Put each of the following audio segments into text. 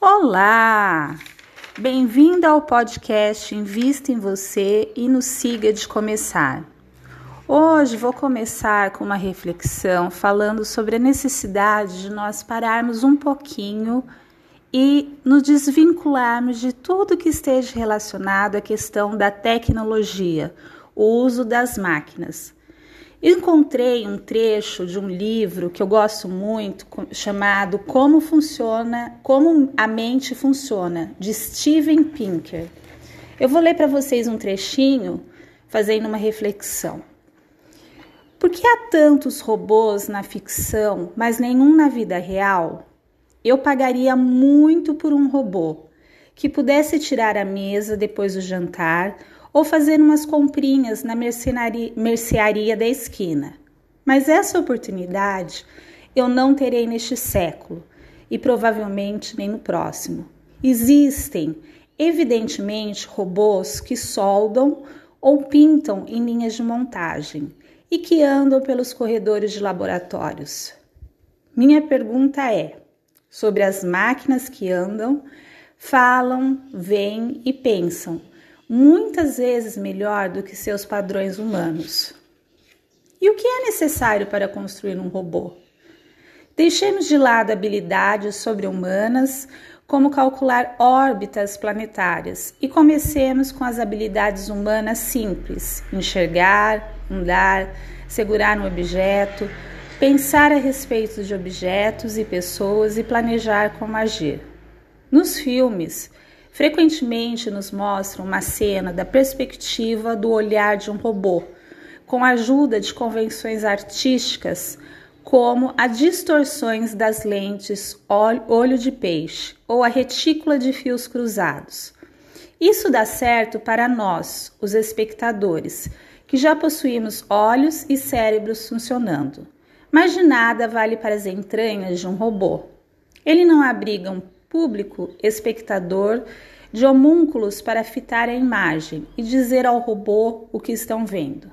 Olá! Bem-vindo ao podcast Invista em Você e nos siga de começar. Hoje vou começar com uma reflexão falando sobre a necessidade de nós pararmos um pouquinho e nos desvincularmos de tudo que esteja relacionado à questão da tecnologia, o uso das máquinas. Encontrei um trecho de um livro que eu gosto muito, chamado Como Funciona, Como a Mente Funciona, de Steven Pinker. Eu vou ler para vocês um trechinho, fazendo uma reflexão. Por que há tantos robôs na ficção, mas nenhum na vida real? Eu pagaria muito por um robô que pudesse tirar a mesa depois do jantar ou fazer umas comprinhas na mercearia da esquina. Mas essa oportunidade eu não terei neste século e provavelmente nem no próximo. Existem, evidentemente, robôs que soldam ou pintam em linhas de montagem e que andam pelos corredores de laboratórios. Minha pergunta é: sobre as máquinas que andam, falam, veem e pensam, muitas vezes melhor do que seus padrões humanos. E o que é necessário para construir um robô? Deixemos de lado habilidades sobre-humanas, como calcular órbitas planetárias, e comecemos com as habilidades humanas simples: enxergar, andar, segurar um objeto, pensar a respeito de objetos e pessoas e planejar como agir. Nos filmes, frequentemente nos mostram uma cena da perspectiva do olhar de um robô, com a ajuda de convenções artísticas como as distorções das lentes olho de peixe ou a retícula de fios cruzados. Isso dá certo para nós, os espectadores, que já possuímos olhos e cérebros funcionando. Mas de nada vale para as entranhas de um robô. Ele não abriga um público espectador de homúnculos para fitar a imagem e dizer ao robô o que estão vendo.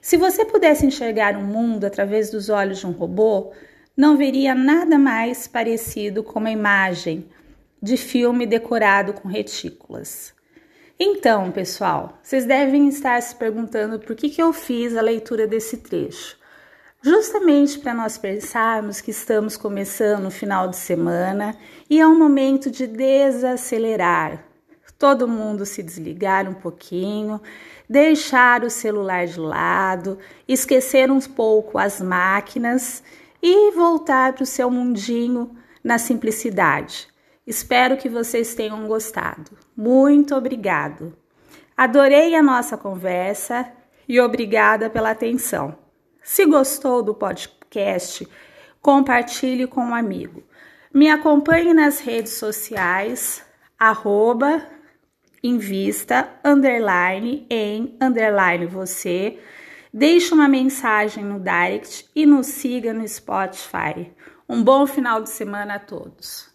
Se você pudesse enxergar o um mundo através dos olhos de um robô, não veria nada mais parecido com uma imagem de filme decorado com retículas. Então, pessoal, vocês devem estar se perguntando por que, que eu fiz a leitura desse trecho justamente para nós pensarmos que estamos começando o final de semana e é um momento de desacelerar. Todo mundo se desligar um pouquinho, deixar o celular de lado, esquecer um pouco as máquinas e voltar para o seu mundinho na simplicidade. Espero que vocês tenham gostado. Muito obrigado. Adorei a nossa conversa e obrigada pela atenção. Se gostou do podcast, compartilhe com um amigo. Me acompanhe nas redes sociais, arroba, invista, underline, em, underline você. Deixe uma mensagem no direct e nos siga no Spotify. Um bom final de semana a todos.